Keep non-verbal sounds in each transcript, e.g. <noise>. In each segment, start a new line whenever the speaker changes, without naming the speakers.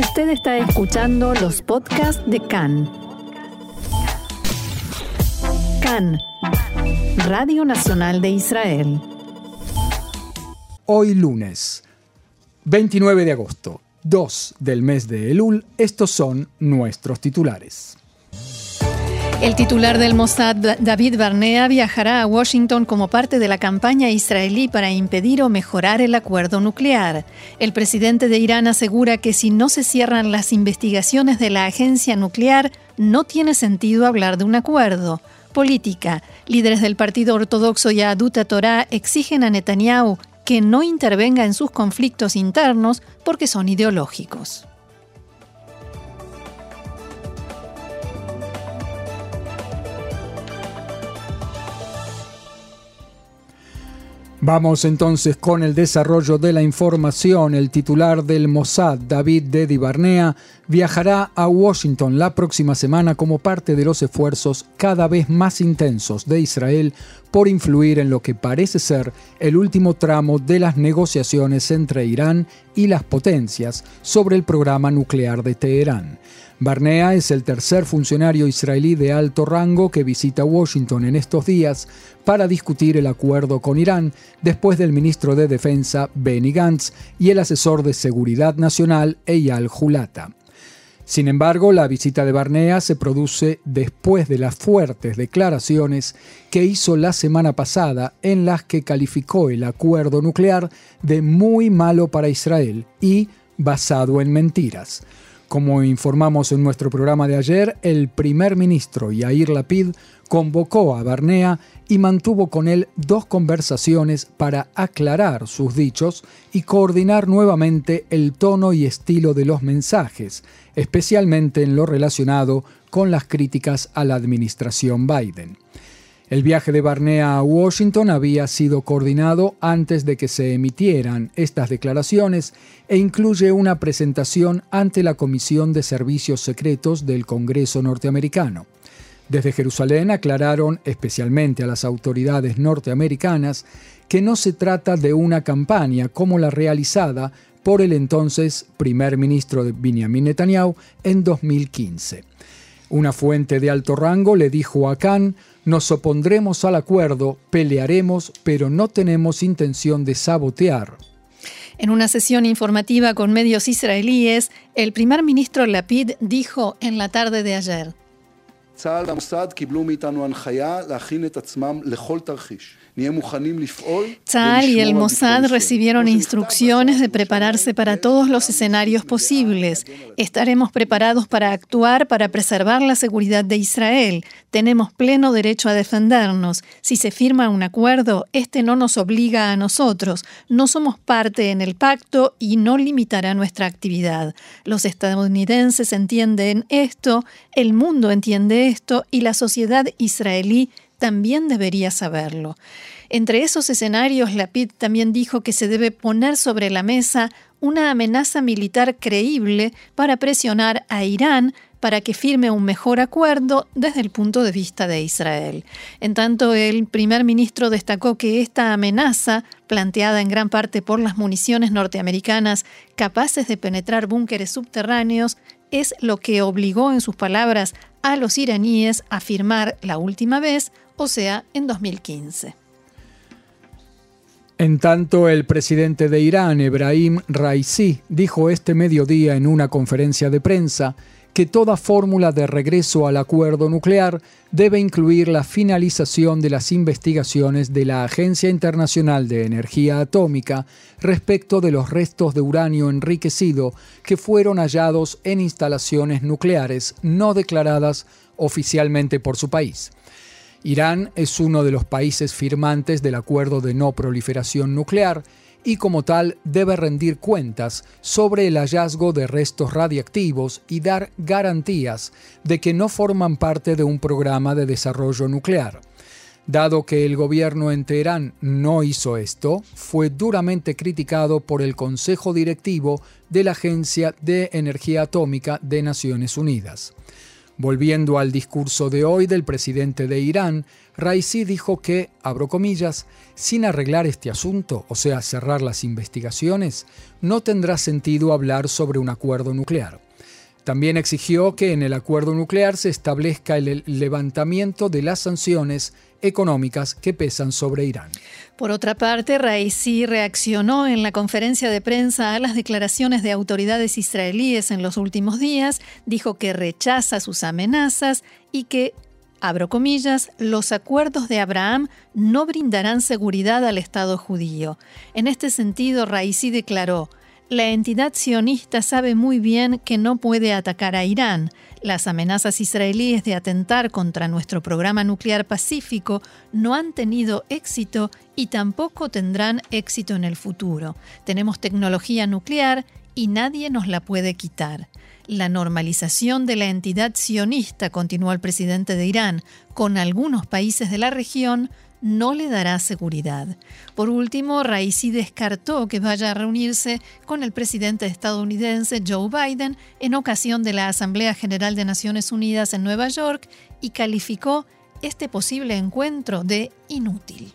Usted está escuchando los podcasts de CAN. CAN, Radio Nacional de Israel.
Hoy lunes, 29 de agosto, 2 del mes de Elul, estos son nuestros titulares.
El titular del Mossad, David Barnea, viajará a Washington como parte de la campaña israelí para impedir o mejorar el acuerdo nuclear. El presidente de Irán asegura que si no se cierran las investigaciones de la agencia nuclear, no tiene sentido hablar de un acuerdo. Política. Líderes del partido ortodoxo Yaduta Torah exigen a Netanyahu que no intervenga en sus conflictos internos porque son ideológicos.
Vamos entonces con el desarrollo de la información. El titular del Mossad, David Dedi Barnea, viajará a Washington la próxima semana como parte de los esfuerzos cada vez más intensos de Israel por influir en lo que parece ser el último tramo de las negociaciones entre Irán y las potencias sobre el programa nuclear de Teherán. Barnea es el tercer funcionario israelí de alto rango que visita Washington en estos días para discutir el acuerdo con Irán, después del ministro de Defensa Benny Gantz y el asesor de Seguridad Nacional Eyal Hulata. Sin embargo, la visita de Barnea se produce después de las fuertes declaraciones que hizo la semana pasada en las que calificó el acuerdo nuclear de muy malo para Israel y basado en mentiras. Como informamos en nuestro programa de ayer, el primer ministro Yair Lapid convocó a Barnea y mantuvo con él dos conversaciones para aclarar sus dichos y coordinar nuevamente el tono y estilo de los mensajes, especialmente en lo relacionado con las críticas a la administración Biden. El viaje de Barnea a Washington había sido coordinado antes de que se emitieran estas declaraciones e incluye una presentación ante la Comisión de Servicios Secretos del Congreso norteamericano. Desde Jerusalén aclararon especialmente a las autoridades norteamericanas que no se trata de una campaña como la realizada por el entonces primer ministro de Benjamin Netanyahu en 2015. Una fuente de alto rango le dijo a Khan nos opondremos al acuerdo, pelearemos, pero no tenemos intención de sabotear.
En una sesión informativa con medios israelíes, el primer ministro Lapid dijo en la tarde de ayer. Tzal y el Mossad recibieron instrucciones de prepararse para todos los escenarios posibles. Estaremos preparados para actuar para preservar la seguridad de Israel. Tenemos pleno derecho a defendernos. Si se firma un acuerdo, este no nos obliga a nosotros. No somos parte en el pacto y no limitará nuestra actividad. Los estadounidenses entienden esto, el mundo entiende esto y la sociedad israelí también debería saberlo. Entre esos escenarios, Lapid también dijo que se debe poner sobre la mesa una amenaza militar creíble para presionar a Irán para que firme un mejor acuerdo desde el punto de vista de Israel. En tanto, el primer ministro destacó que esta amenaza, planteada en gran parte por las municiones norteamericanas capaces de penetrar búnkeres subterráneos, es lo que obligó, en sus palabras, a los iraníes a firmar la última vez o sea, en 2015.
En tanto, el presidente de Irán, Ebrahim Raisi, dijo este mediodía en una conferencia de prensa que toda fórmula de regreso al acuerdo nuclear debe incluir la finalización de las investigaciones de la Agencia Internacional de Energía Atómica respecto de los restos de uranio enriquecido que fueron hallados en instalaciones nucleares no declaradas oficialmente por su país. Irán es uno de los países firmantes del Acuerdo de No Proliferación Nuclear y como tal debe rendir cuentas sobre el hallazgo de restos radiactivos y dar garantías de que no forman parte de un programa de desarrollo nuclear. Dado que el gobierno en Teherán no hizo esto, fue duramente criticado por el Consejo Directivo de la Agencia de Energía Atómica de Naciones Unidas. Volviendo al discurso de hoy del presidente de Irán, Raisi dijo que, abro comillas, sin arreglar este asunto, o sea, cerrar las investigaciones, no tendrá sentido hablar sobre un acuerdo nuclear. También exigió que en el acuerdo nuclear se establezca el levantamiento de las sanciones económicas que pesan sobre Irán.
Por otra parte, Raisi reaccionó en la conferencia de prensa a las declaraciones de autoridades israelíes en los últimos días, dijo que rechaza sus amenazas y que abro comillas, los acuerdos de Abraham no brindarán seguridad al Estado judío. En este sentido, Raisi declaró, la entidad sionista sabe muy bien que no puede atacar a Irán. Las amenazas israelíes de atentar contra nuestro programa nuclear pacífico no han tenido éxito y tampoco tendrán éxito en el futuro. Tenemos tecnología nuclear y nadie nos la puede quitar. La normalización de la entidad sionista, continuó el presidente de Irán, con algunos países de la región, no le dará seguridad. Por último, Raisi descartó que vaya a reunirse con el presidente estadounidense Joe Biden en ocasión de la Asamblea General de Naciones Unidas en Nueva York y calificó este posible encuentro de inútil.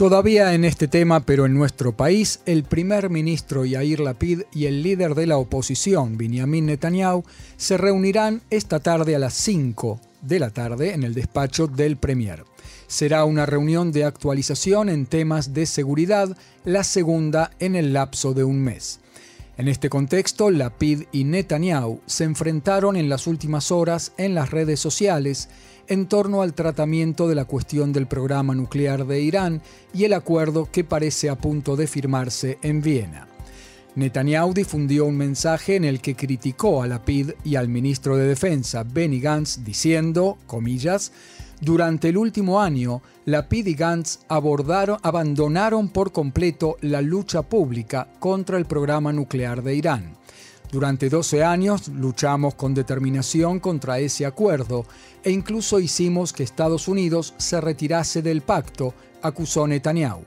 Todavía en este tema, pero en nuestro país, el primer ministro Yair Lapid y el líder de la oposición, Benjamin Netanyahu, se reunirán esta tarde a las 5 de la tarde en el despacho del Premier. Será una reunión de actualización en temas de seguridad, la segunda en el lapso de un mes. En este contexto, Lapid y Netanyahu se enfrentaron en las últimas horas en las redes sociales en torno al tratamiento de la cuestión del programa nuclear de Irán y el acuerdo que parece a punto de firmarse en Viena. Netanyahu difundió un mensaje en el que criticó a Lapid y al ministro de Defensa, Benny Gantz, diciendo, comillas, durante el último año, la PID y Gantz abandonaron por completo la lucha pública contra el programa nuclear de Irán. Durante 12 años luchamos con determinación contra ese acuerdo e incluso hicimos que Estados Unidos se retirase del pacto, acusó Netanyahu.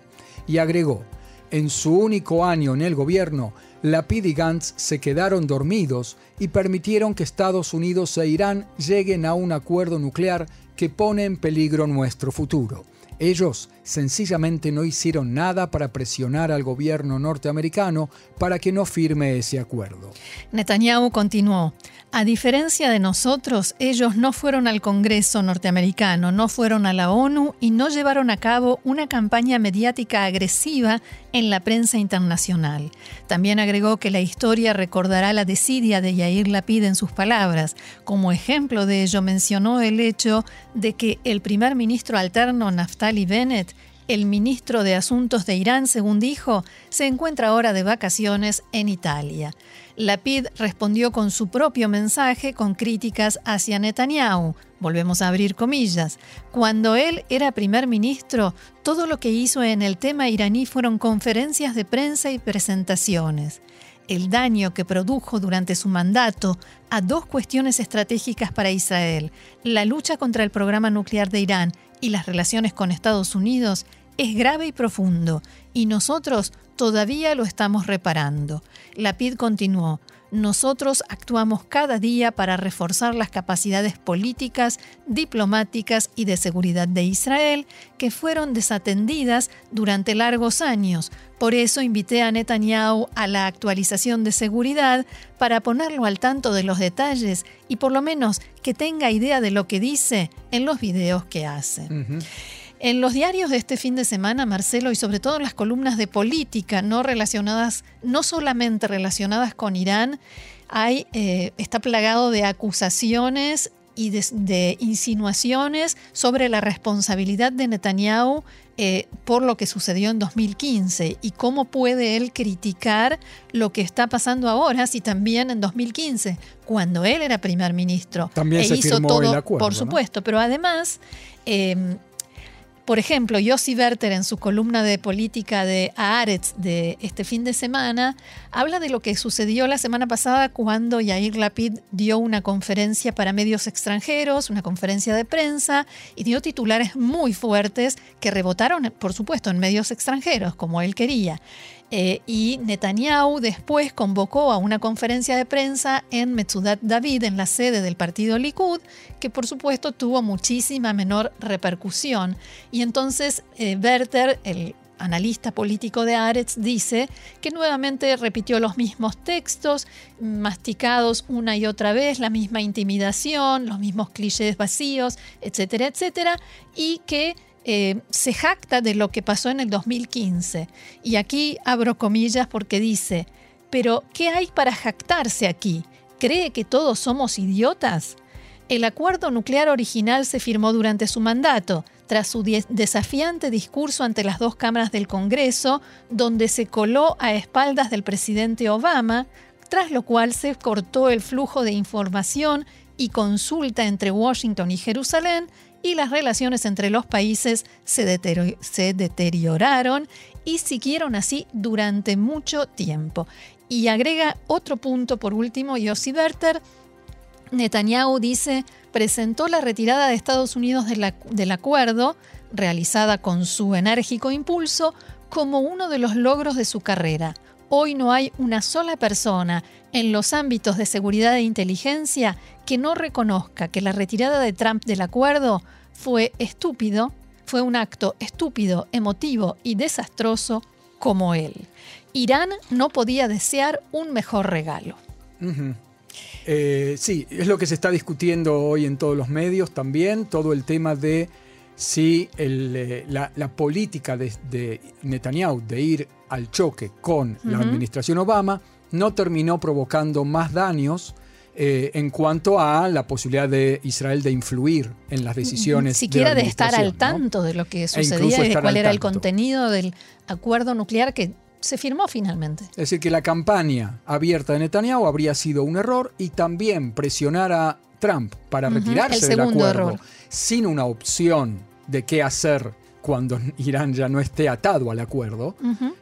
Y agregó, en su único año en el gobierno, Lapid y Gantz se quedaron dormidos y permitieron que Estados Unidos e Irán lleguen a un acuerdo nuclear que pone en peligro nuestro futuro. Ellos sencillamente no hicieron nada para presionar al gobierno norteamericano para que no firme ese acuerdo.
Netanyahu continuó, a diferencia de nosotros, ellos no fueron al Congreso norteamericano, no fueron a la ONU y no llevaron a cabo una campaña mediática agresiva en la prensa internacional. También agregó que la historia recordará la desidia de Yair Lapid en sus palabras. Como ejemplo de ello mencionó el hecho de que el primer ministro alterno Naftali Bennett el ministro de Asuntos de Irán, según dijo, se encuentra ahora de vacaciones en Italia. Lapid respondió con su propio mensaje con críticas hacia Netanyahu. Volvemos a abrir comillas. Cuando él era primer ministro, todo lo que hizo en el tema iraní fueron conferencias de prensa y presentaciones. El daño que produjo durante su mandato a dos cuestiones estratégicas para Israel, la lucha contra el programa nuclear de Irán y las relaciones con Estados Unidos es grave y profundo, y nosotros todavía lo estamos reparando. Lapid continuó, nosotros actuamos cada día para reforzar las capacidades políticas, diplomáticas y de seguridad de Israel que fueron desatendidas durante largos años. Por eso invité a Netanyahu a la actualización de seguridad para ponerlo al tanto de los detalles y por lo menos que tenga idea de lo que dice en los videos que hace. En los diarios de este fin de semana, Marcelo, y sobre todo en las columnas de política no relacionadas, no solamente relacionadas con Irán, hay, eh, está plagado de acusaciones y de, insinuaciones sobre la responsabilidad de Netanyahu eh, por lo que sucedió en 2015 y cómo puede él criticar lo que está pasando ahora, si también en 2015, cuando él era primer ministro,
también e se hizo todo, el acuerdo,
por supuesto, pero además eh, por ejemplo, Yossi Werther en su columna de política de Haaretz de este fin de semana habla de lo que sucedió la semana pasada cuando Yair Lapid dio una conferencia para medios extranjeros, una conferencia de prensa y dio titulares muy fuertes que rebotaron, por supuesto, en medios extranjeros como él quería. Eh, y Netanyahu después convocó a una conferencia de prensa en Metzudat David, en la sede del partido Likud, que por supuesto tuvo muchísima menor repercusión. Y entonces eh, Werther, el analista político de Aretz, dice que nuevamente repitió los mismos textos, masticados una y otra vez, la misma intimidación, los mismos clichés vacíos, etcétera, etcétera, y que eh, se jacta de lo que pasó en el 2015. Y aquí abro comillas porque dice, pero ¿qué hay para jactarse aquí? ¿Cree que todos somos idiotas? El acuerdo nuclear original se firmó durante su mandato, tras su desafiante discurso ante las dos cámaras del Congreso, donde se coló a espaldas del presidente Obama, tras lo cual se cortó el flujo de información y consulta entre Washington y Jerusalén y las relaciones entre los países se, deterioraron y siguieron así durante mucho tiempo. Y agrega otro punto por último, Yossi Berter, Netanyahu dice, presentó la retirada de Estados Unidos del acuerdo, realizada con su enérgico impulso, como uno de los logros de su carrera. Hoy no hay una sola persona en los ámbitos de seguridad e inteligencia que no reconozca que la retirada de Trump del acuerdo fue estúpido, fue un acto estúpido, emotivo y desastroso como él. Irán no podía desear un mejor regalo.
Eh, sí, es lo que se está discutiendo hoy en todos los medios también, todo el tema de si eh, la, política de, Netanyahu de ir al choque con la administración Obama no terminó provocando más daños eh, en cuanto a la posibilidad de Israel de influir en las decisiones.
Siquiera de, estar al tanto de lo que e sucedía y de cuál era el contenido del acuerdo nuclear que se firmó finalmente.
Es decir, que la campaña abierta de Netanyahu habría sido un error y también presionar a Trump para retirarse del acuerdo sin una opción de qué hacer cuando <laughs> Irán ya no esté atado al acuerdo,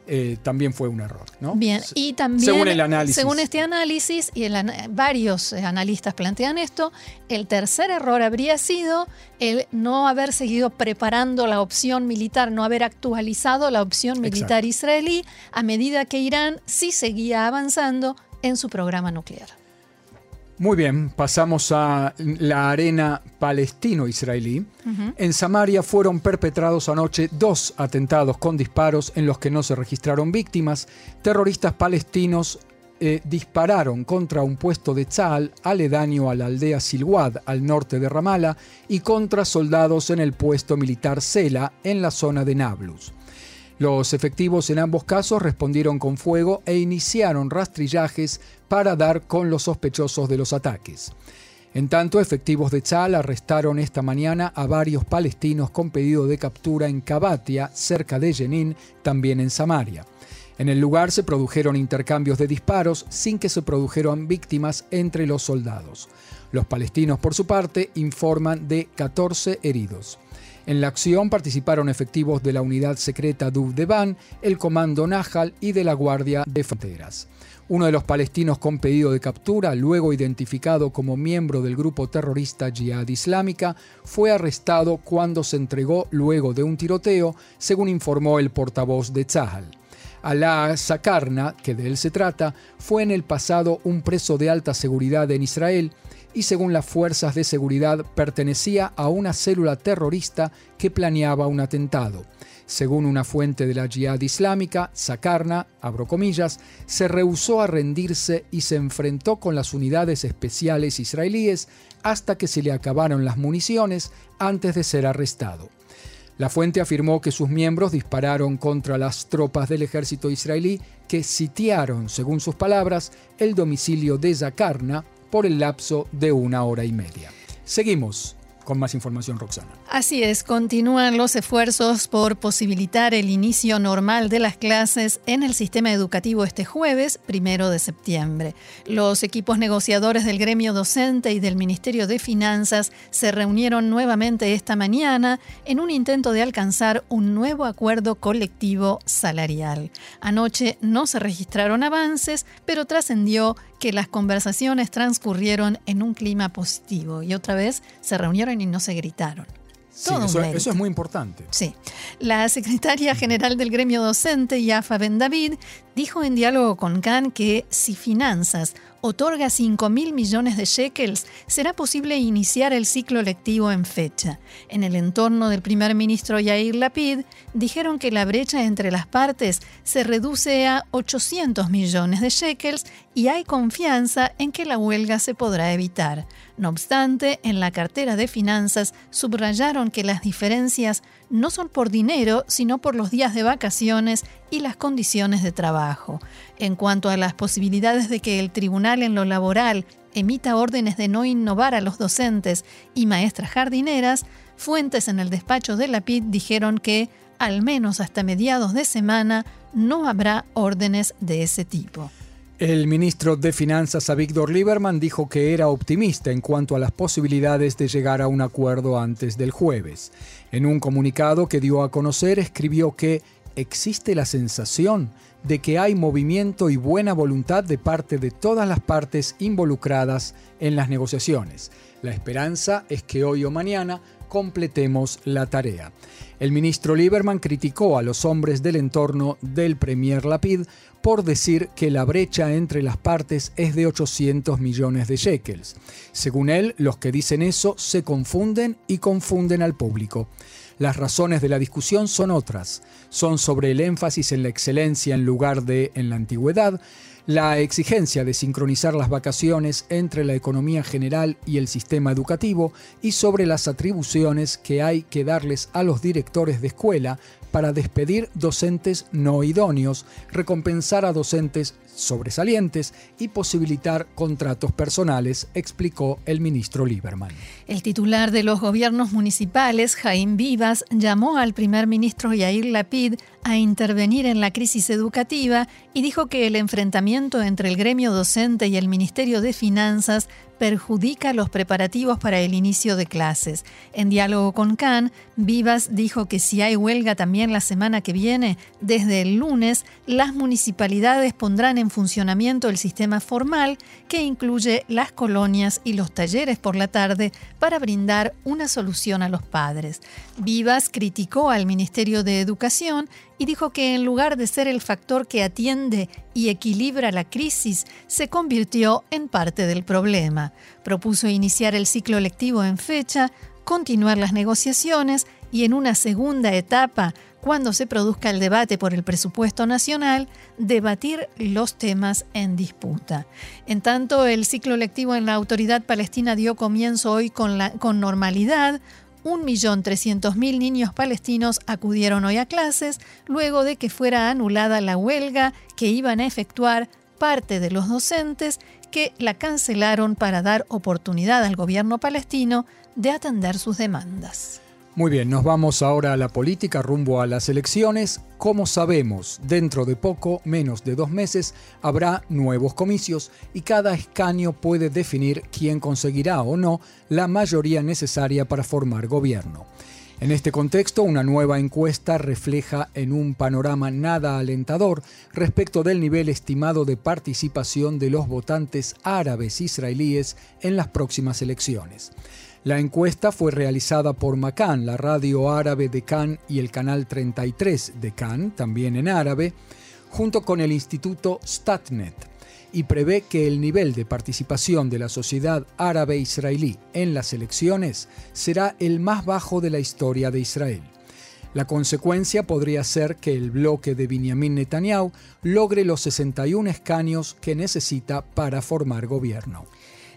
eh, también fue un error. ¿no?
Bien, y también, según, el análisis. según este análisis, y varios eh, analistas plantean esto, el tercer error habría sido el no haber seguido preparando la opción militar, no haber actualizado la opción militar israelí a medida que Irán sí seguía avanzando en su programa nuclear.
Muy bien, pasamos a la arena palestino-israelí. En Samaria fueron perpetrados anoche dos atentados con disparos en los que no se registraron víctimas. Terroristas palestinos eh, dispararon contra un puesto de Tzal aledaño a la aldea Silwad al norte de Ramala y contra soldados en el puesto militar Sela en la zona de Nablus. Los efectivos en ambos casos respondieron con fuego e iniciaron rastrillajes para dar con los sospechosos de los ataques. En tanto, efectivos de Tzal arrestaron esta mañana a varios palestinos con pedido de captura en Kabatia, cerca de Jenin, también en Samaria. En el lugar se produjeron intercambios de disparos sin que se produjeran víctimas entre los soldados. Los palestinos, por su parte, informan de 14 heridos. En la acción participaron efectivos de la unidad secreta Duvdeban, el comando Nahal y de la Guardia de Fronteras. Uno de los palestinos con pedido de captura, luego identificado como miembro del grupo terrorista Jihad Islámica, fue arrestado cuando se entregó luego de un tiroteo, según informó el portavoz de Tzahal. Alaa Sakarna, que de él se trata, fue en el pasado un preso de alta seguridad en Israel y según las fuerzas de seguridad pertenecía a una célula terrorista que planeaba un atentado. Según una fuente de la Jihad Islámica, Sakarna, abro comillas, se rehusó a rendirse y se enfrentó con las unidades especiales israelíes hasta que se le acabaron las municiones antes de ser arrestado. La fuente afirmó que sus miembros dispararon contra las tropas del ejército israelí que sitiaron, según sus palabras, el domicilio de Zakarna por el lapso de una hora y media. Seguimos con más información, Roxana.
Así es, continúan los esfuerzos por posibilitar el inicio normal de las clases en el sistema educativo este jueves, primero de septiembre. Los equipos negociadores del gremio docente y del Ministerio de Finanzas se reunieron nuevamente esta mañana en un intento de alcanzar un nuevo acuerdo colectivo salarial. Anoche no se registraron avances, pero trascendió que las conversaciones transcurrieron en un clima positivo y otra vez se reunieron y no se gritaron. eso,
eso, es muy importante.
Sí. La secretaria general del gremio docente, Yafa Ben David, dijo en diálogo con Khan que si Finanzas otorga 5 mil millones de shekels, será posible iniciar el ciclo lectivo en fecha. En el entorno del primer ministro Yair Lapid, dijeron que la brecha entre las partes se reduce a 800 millones de shekels y hay confianza en que la huelga se podrá evitar. No obstante, en la cartera de finanzas subrayaron que las diferencias no son por dinero, sino por los días de vacaciones y las condiciones de trabajo. En cuanto a las posibilidades de que el tribunal en lo laboral emita órdenes de no innovar a los docentes y maestras jardineras, fuentes en el despacho de la PID dijeron que, al menos hasta mediados de semana, no habrá órdenes de ese tipo.
El ministro de Finanzas, Víctor Lieberman, dijo que era optimista en cuanto a las posibilidades de llegar a un acuerdo antes del jueves. En un comunicado que dio a conocer, escribió que existe la sensación de que hay movimiento y buena voluntad de parte de todas las partes involucradas en las negociaciones. La esperanza es que hoy o mañana completemos la tarea. El ministro Lieberman criticó a los hombres del entorno del Premier Lapid por decir que la brecha entre las partes es de 800 millones de shekels. Según él, los que dicen eso se confunden y confunden al público. Las razones de la discusión son otras. Son sobre el énfasis en la excelencia en lugar de en la antigüedad, la exigencia de sincronizar las vacaciones entre la economía general y el sistema educativo y sobre las atribuciones que hay que darles a los directores de escuela para despedir docentes no idóneos, recompensar a docentes sobresalientes y posibilitar contratos personales, explicó el ministro Lieberman.
El titular de los gobiernos municipales, Jaime Vivas, llamó al primer ministro Yair Lapid a intervenir en la crisis educativa y dijo que el enfrentamiento entre el gremio docente y el Ministerio de Finanzas perjudica los preparativos para el inicio de clases. En diálogo con Khan, Vivas dijo que si hay huelga también la semana que viene, desde el lunes, las municipalidades pondrán en funcionamiento el sistema formal que incluye las colonias y los talleres por la tarde para brindar una solución a los padres. Vivas criticó al Ministerio de Educación y dijo que en lugar de ser el factor que atiende y equilibra la crisis, se convirtió en parte del problema. Propuso iniciar el ciclo lectivo en fecha, continuar las negociaciones y en una segunda etapa, cuando se produzca el debate por el presupuesto nacional, debatir los temas en disputa. En tanto, el ciclo lectivo en la autoridad palestina dio comienzo hoy con, con normalidad, 1.300.000 niños palestinos acudieron hoy a clases luego de que fuera anulada la huelga que iban a efectuar parte de los docentes que la cancelaron para dar oportunidad al gobierno palestino de atender sus demandas.
Muy bien, nos vamos ahora a la política rumbo a las elecciones. Como sabemos, dentro de poco, menos de dos meses, habrá nuevos comicios y cada escaño puede definir quién conseguirá o no la mayoría necesaria para formar gobierno. En este contexto, una nueva encuesta refleja en un panorama nada alentador respecto del nivel estimado de participación de los votantes árabes israelíes en las próximas elecciones. La encuesta fue realizada por Macan, la radio árabe de Cannes y el canal 33 de Cannes, también en árabe, junto con el Instituto Statnet, y prevé que el nivel de participación de la sociedad árabe israelí en las elecciones será el más bajo de la historia de Israel. La consecuencia podría ser que el bloque de Benjamin Netanyahu logre los 61 escaños que necesita para formar gobierno.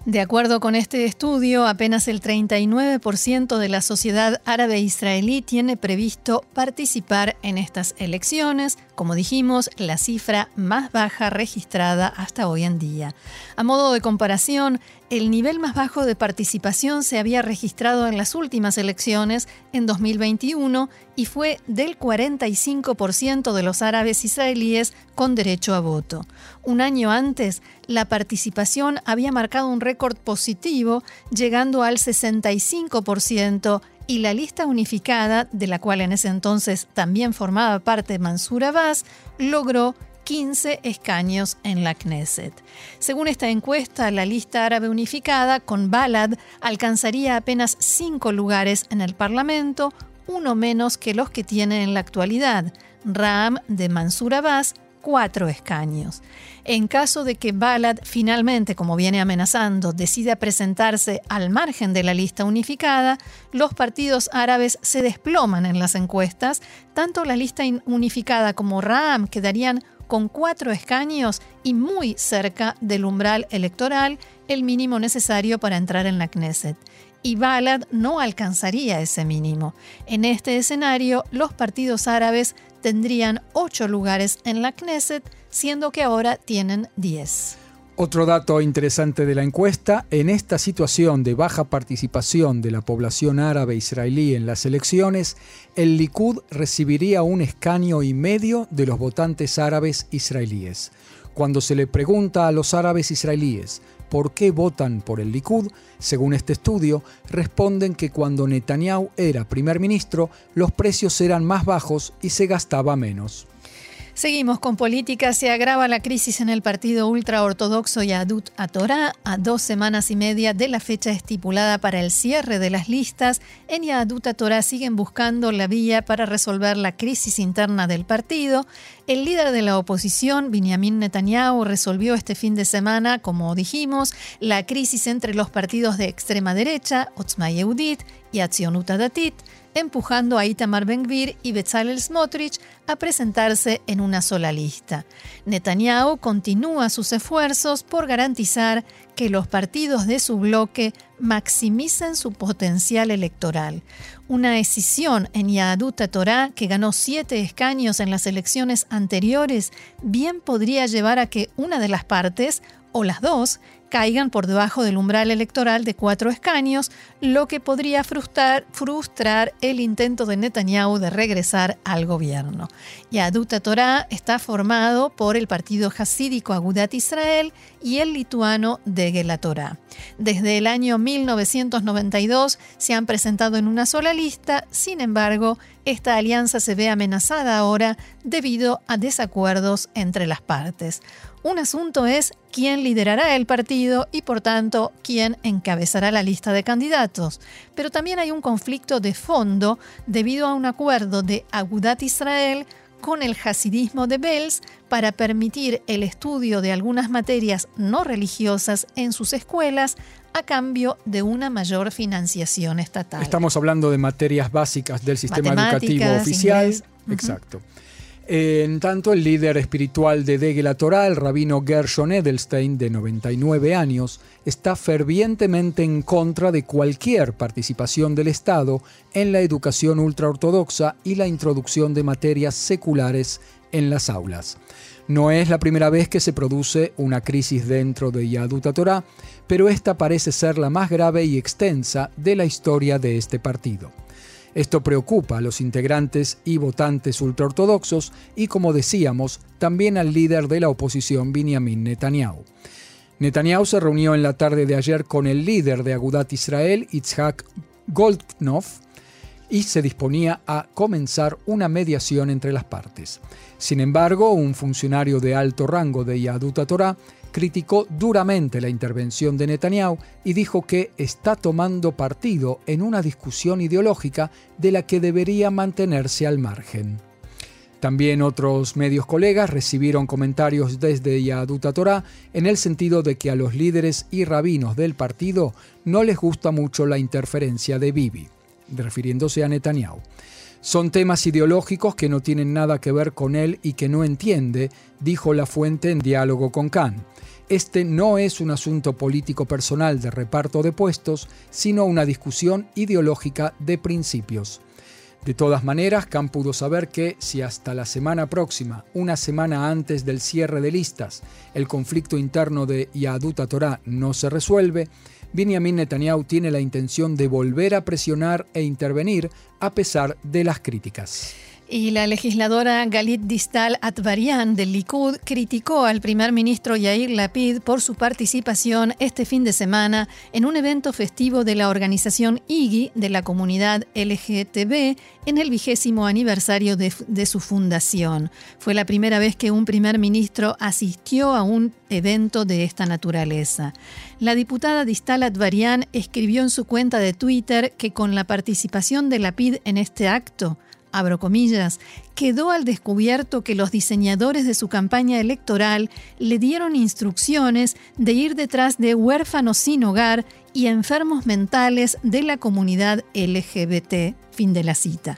De acuerdo con este estudio, apenas el 39% de la sociedad árabe israelí tiene previsto participar en estas elecciones, como dijimos, la cifra más baja registrada hasta hoy en día. A modo de comparación, el nivel más bajo de participación se había registrado en las últimas elecciones en 2021 y fue del 45% de los árabes israelíes con derecho a voto. Un año antes, la participación había marcado un récord positivo, llegando al 65% y la lista unificada, de la cual en ese entonces también formaba parte Mansur Abbas, logró 15 escaños en la Knesset. Según esta encuesta, la lista árabe unificada con Balad alcanzaría apenas 5 lugares en el Parlamento, uno menos que los que tiene en la actualidad. Ram de Mansur Abbas cuatro escaños. En caso de que Balad finalmente, como viene amenazando, decida presentarse al margen de la lista unificada, los partidos árabes se desploman en las encuestas, tanto la lista unificada como Ram quedarían con cuatro escaños y muy cerca del umbral electoral, el mínimo necesario para entrar en la Knesset y Balad no alcanzaría ese mínimo. En este escenario, los partidos árabes tendrían ocho lugares en la Knesset, siendo que ahora tienen diez.
Otro dato interesante de la encuesta, en esta situación de baja participación de la población árabe israelí en las elecciones, el Likud recibiría un escaño y medio de los votantes árabes israelíes. Cuando se le pregunta a los árabes israelíes por qué votan por el Likud, según este estudio, responden que cuando Netanyahu era primer ministro, los precios eran más bajos y se gastaba menos.
Seguimos con política. Se agrava la crisis en el partido ultraortodoxo Yadut Torah a dos semanas y media de la fecha estipulada para el cierre de las listas. En Yadut Torah siguen buscando la vía para resolver la crisis interna del partido. El líder de la oposición, Benjamin Netanyahu, resolvió este fin de semana, como dijimos, la crisis entre los partidos de extrema derecha, Otzma Yehudit y Atzionut Datit empujando a Itamar Ben-Gvir y Bezalel Smotrich a presentarse en una sola lista. Netanyahu continúa sus esfuerzos por garantizar que los partidos de su bloque maximicen su potencial electoral. Una decisión en Yahadut Torah, que ganó siete escaños en las elecciones anteriores, bien podría llevar a que una de las partes, o las dos, caigan por debajo del umbral electoral de cuatro escaños, lo que podría frustrar, el intento de Netanyahu de regresar al gobierno. Yaduta Torah está formado por el partido hasídico Agudat Israel y el lituano de Torah. Desde el año 1992 se han presentado en una sola lista, sin embargo, esta alianza se ve amenazada ahora debido a desacuerdos entre las partes. Un asunto es quién liderará el partido y por tanto quién encabezará la lista de candidatos. Pero también hay un conflicto de fondo debido a un acuerdo de Agudat Israel con el hasidismo de Belz para permitir el estudio de algunas materias no religiosas en sus escuelas a cambio de una mayor financiación estatal.
Estamos hablando de materias básicas del sistema educativo oficial. Exacto. En tanto, el líder espiritual de Degel Torah, el rabino Gershon Edelstein, de 99 años, está fervientemente en contra de cualquier participación del Estado en la educación ultraortodoxa y la introducción de materias seculares en las aulas. No es la primera vez que se produce una crisis dentro de Yadut Torah, pero esta parece ser la más grave y extensa de la historia de este partido. Esto preocupa a los integrantes y votantes ultraortodoxos y, como decíamos, también al líder de la oposición, Benjamin Netanyahu. Netanyahu se reunió en la tarde de ayer con el líder de Agudat Israel, Itzhak Goldknopf, y se disponía a comenzar una mediación entre las partes. Sin embargo, un funcionario de alto rango de Yadut Torah criticó duramente la intervención de Netanyahu y dijo que está tomando partido en una discusión ideológica de la que debería mantenerse al margen. También otros medios colegas recibieron comentarios desde Yaduta Torah en el sentido de que a los líderes y rabinos del partido no les gusta mucho la interferencia de Bibi, refiriéndose a Netanyahu. Son temas ideológicos que no tienen nada que ver con él y que no entiende, dijo la fuente en diálogo con Khan. Este no es un asunto político personal de reparto de puestos, sino una discusión ideológica de principios. De todas maneras, Khan pudo saber que si hasta la semana próxima, una semana antes del cierre de listas, el conflicto interno de Yahadut Torah no se resuelve, Benjamin Netanyahu tiene la intención de volver a presionar e intervenir a pesar de las críticas.
Y la legisladora Galit Distal Atvarian del Likud criticó al primer ministro Yair Lapid por su participación este fin de semana en un evento festivo de la organización IGI de la comunidad LGTB en el vigésimo aniversario de, de su fundación. Fue la primera vez que un primer ministro asistió a un evento de esta naturaleza. La diputada Distal Atvarian escribió en su cuenta de Twitter que con la participación de Lapid en este acto, abro comillas, quedó al descubierto que los diseñadores de su campaña electoral le dieron instrucciones de ir detrás de huérfanos sin hogar y enfermos mentales de la comunidad LGBT. Fin de la cita.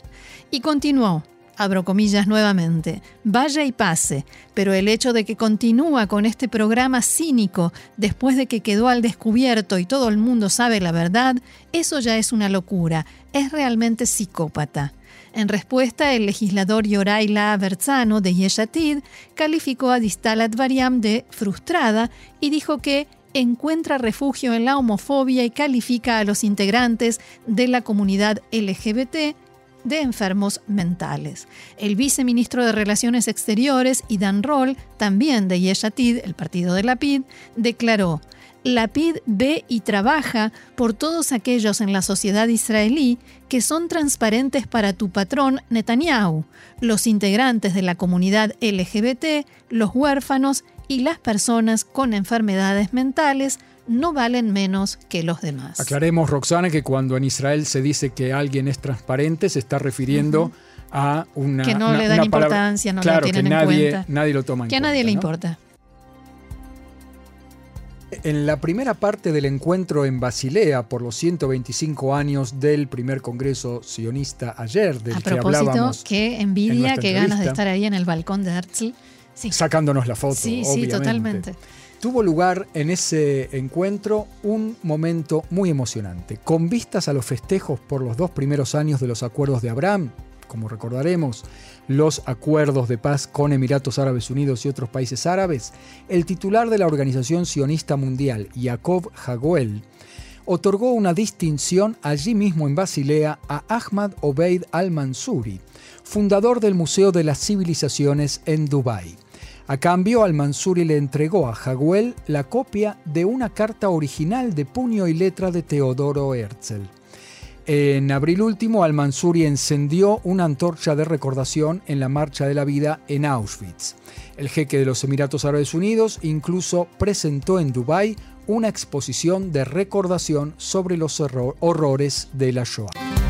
Y continuó, abro comillas nuevamente, vaya y pase, pero el hecho de que continúa con este programa cínico después de que quedó al descubierto y todo el mundo sabe la verdad, eso ya es una locura, es realmente psicópata. En respuesta, el legislador Yoray Berzano de Yeshatid calificó a Distalat Variam de frustrada y dijo que encuentra refugio en la homofobia y califica a los integrantes de la comunidad LGBT de enfermos mentales. El viceministro de Relaciones Exteriores, Idan Roll, también de Yeshatid, el partido de la PID, declaró la PID ve y trabaja por todos aquellos en la sociedad israelí que son transparentes para tu patrón Netanyahu, los integrantes de la comunidad LGBT, los huérfanos y las personas con enfermedades mentales no valen menos que los demás.
Aclaremos, Roxana, que cuando en Israel se dice que alguien es transparente, se está refiriendo a una.
Que no le dan importancia, no lo tienen en cuenta.
Nadie lo toma en
cuenta. Que a nadie le importa.
En la primera parte del encuentro en Basilea por los 125 años del primer Congreso sionista ayer, del
a propósito, qué envidia, qué ganas de estar ahí en el balcón de Herzl.
Sacándonos la foto.
Sí, sí, totalmente.
Tuvo lugar en ese encuentro un momento muy emocionante. Con vistas a los festejos por los dos primeros años de los acuerdos de Abraham, como recordaremos, los acuerdos de paz con Emiratos Árabes Unidos y otros países árabes, el titular de la Organización Sionista Mundial, Jacob Hagoel, otorgó una distinción allí mismo en Basilea a Ahmad Obeid al-Mansuri, fundador del Museo de las Civilizaciones en Dubái. A cambio, al-Mansuri le entregó a Hagoel la copia de una carta original de puño y letra de Teodoro Herzl. En abril último, Al-Mansuri encendió una antorcha de recordación en la Marcha de la Vida en Auschwitz. El jeque de los Emiratos Árabes Unidos incluso presentó en Dubái una exposición de recordación sobre los horrores de la Shoah.